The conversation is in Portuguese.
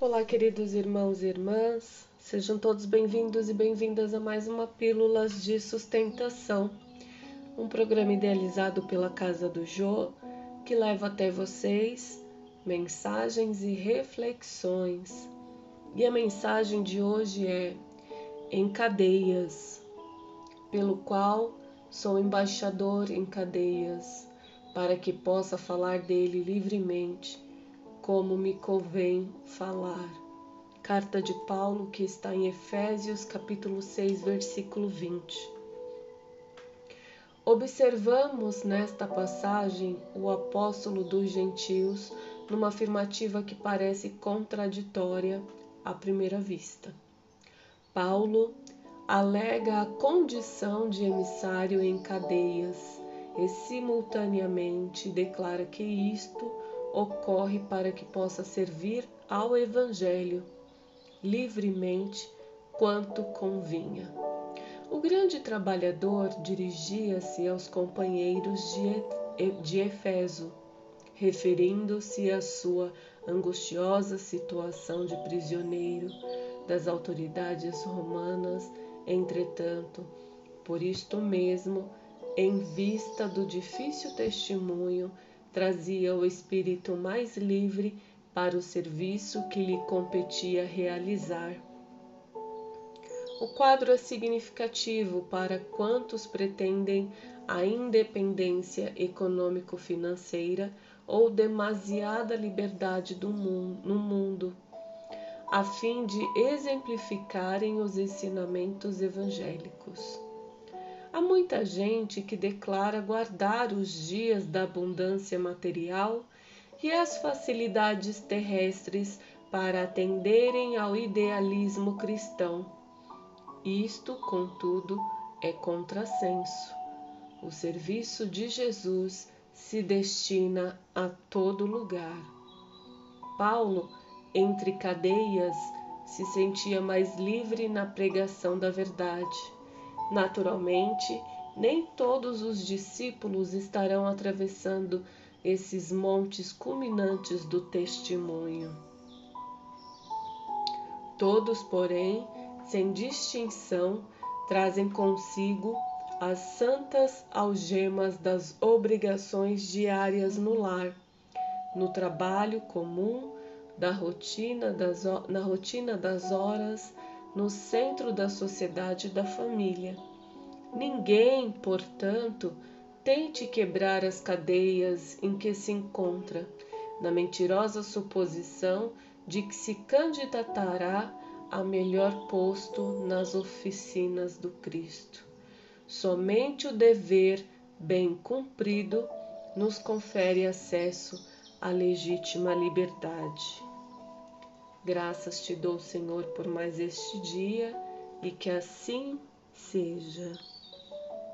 Olá, queridos irmãos e irmãs, sejam todos bem-vindos e bem-vindas a mais uma Pílulas de Sustentação, um programa idealizado pela Casa do Jô que leva até vocês mensagens e reflexões. E a mensagem de hoje é Em Cadeias, pelo qual sou embaixador em cadeias, para que possa falar dele livremente como me convém falar. Carta de Paulo que está em Efésios capítulo 6, versículo 20. Observamos nesta passagem o apóstolo dos gentios numa afirmativa que parece contraditória à primeira vista. Paulo alega a condição de emissário em cadeias e simultaneamente declara que isto ocorre para que possa servir ao Evangelho livremente quanto convinha. O grande trabalhador dirigia-se aos companheiros de Efeso, referindo-se à sua angustiosa situação de prisioneiro das autoridades romanas. Entretanto, por isto mesmo, em vista do difícil testemunho trazia o espírito mais livre para o serviço que lhe competia realizar. O quadro é significativo para quantos pretendem a independência econômico-financeira ou demasiada liberdade mundo, no mundo, a fim de exemplificarem os ensinamentos evangélicos. Há muita gente que declara guardar os dias da abundância material e as facilidades terrestres para atenderem ao idealismo cristão. Isto, contudo, é contrassenso. O serviço de Jesus se destina a todo lugar. Paulo, entre cadeias, se sentia mais livre na pregação da verdade Naturalmente, nem todos os discípulos estarão atravessando esses montes culminantes do testemunho. Todos, porém, sem distinção, trazem consigo as santas algemas das obrigações diárias no lar, no trabalho comum, da rotina das, na rotina das horas, no centro da sociedade da família. Ninguém, portanto, tente quebrar as cadeias em que se encontra, na mentirosa suposição de que se candidatará a melhor posto nas oficinas do Cristo. Somente o dever bem cumprido nos confere acesso à legítima liberdade. Graças te dou, Senhor, por mais este dia e que assim seja.